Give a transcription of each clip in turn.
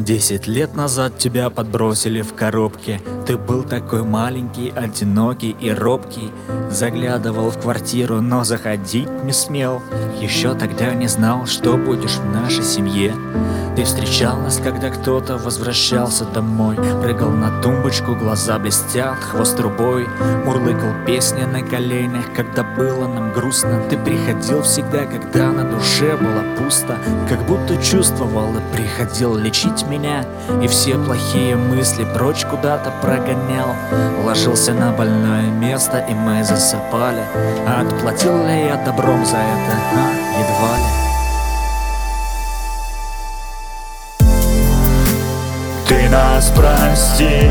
Десять лет назад тебя подбросили в коробке. Ты был такой маленький, одинокий и робкий. Заглядывал в квартиру, но заходить не смел. Еще тогда не знал, что будешь в нашей семье. Ты встречал нас, когда кто-то возвращался домой. Прыгал на тумбочку, глаза блестят, хвост трубой Мурлыкал песни на коленях, когда было нам грустно. Ты приходил всегда, когда на душе было пусто. Как будто чувствовал и приходил лечить меня И все плохие мысли прочь куда-то прогонял. Ложился на больное место и мы засыпали. Отплатил ли я добром за это? А, едва ли. Ты нас прости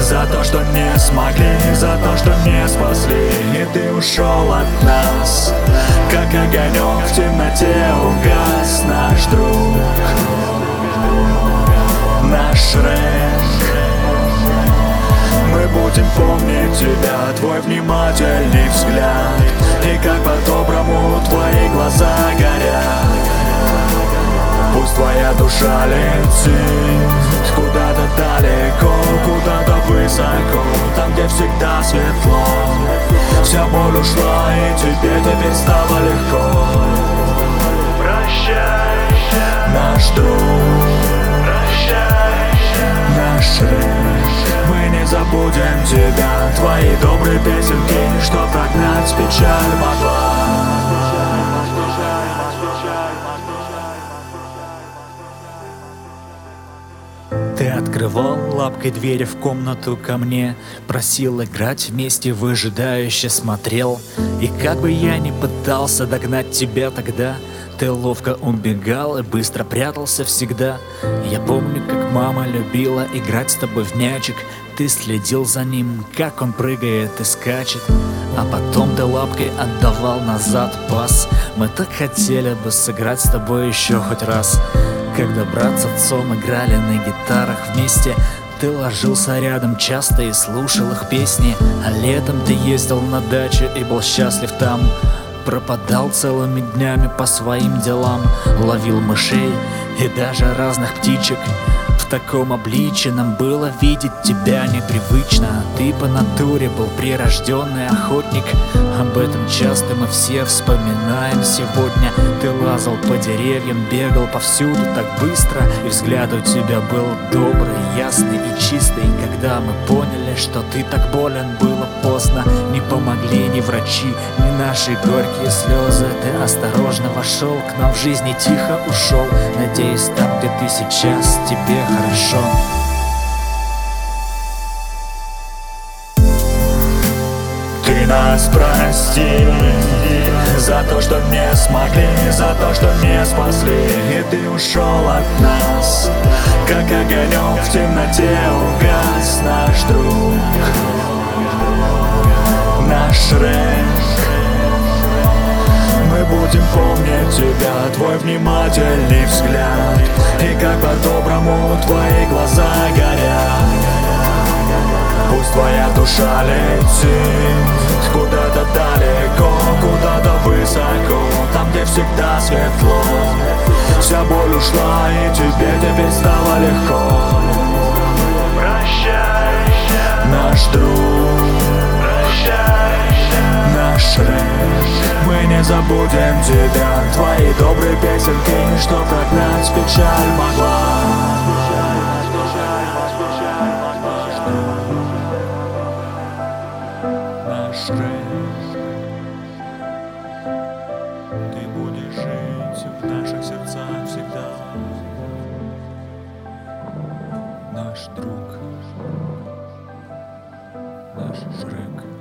За то, что не смогли, за то, что не спасли. И ты ушел от нас Как огонек в темноте угас. Наш друг будем помнить тебя, твой внимательный взгляд. И как по-доброму твои глаза горят. Пусть твоя душа летит Куда-то далеко, куда-то высоко Там, где всегда светло. Вся боль ушла, и тебе теперь стало легко забудем тебя Твои добрые песенки, что прогнать печаль могла. Ты открывал лапкой двери в комнату ко мне Просил играть вместе, выжидающе смотрел. И как бы я ни пытался догнать тебя тогда Ты ловко убегал и быстро прятался всегда. Я помню, как мама любила играть с тобой в мячик. Ты следил за ним, как он прыгает и скачет. А потом ты лапкой отдавал назад пас. Мы так хотели бы сыграть с тобой еще хоть раз. Когда брат с отцом играли на гитарах вместе Ты ложился рядом часто и слушал их песни. А летом ты ездил на дачу и был счастлив там Пропадал целыми днями по своим делам Ловил мышей и даже разных птичек. В таком обличье нам было видеть тебя непривычно. Ты по натуре был прирожденный охотник. Об этом часто мы все вспоминаем сегодня. Ты лазал по деревьям, бегал повсюду так быстро И взгляд у тебя был добрый, ясный и чистый. Когда мы поняли, что ты так болен, было поздно Не помогли ни врачи, ни наши горькие слезы. Ты осторожно вошел к нам в жизни, тихо ушел. Надеюсь, там, где ты сейчас, тебе хорошо. Ты нас прости За то, что не смогли, за то, что не спасли. И ты ушел от нас Как огонек в темноте угас наш друг Наш Рек Мы будем помнить тебя, твой внимательный взгляд И как по-доброму твои глаза горят. Пусть твоя душа летит Куда-то далеко, высоко Там, где всегда светло. Вся боль ушла, и тебе теперь стало легко. Прощай, наш друг Прощай, наш Рек Мы не забудем тебя Твои добрые песенки, что прогнать печаль могла Наш друг, наш Шрек.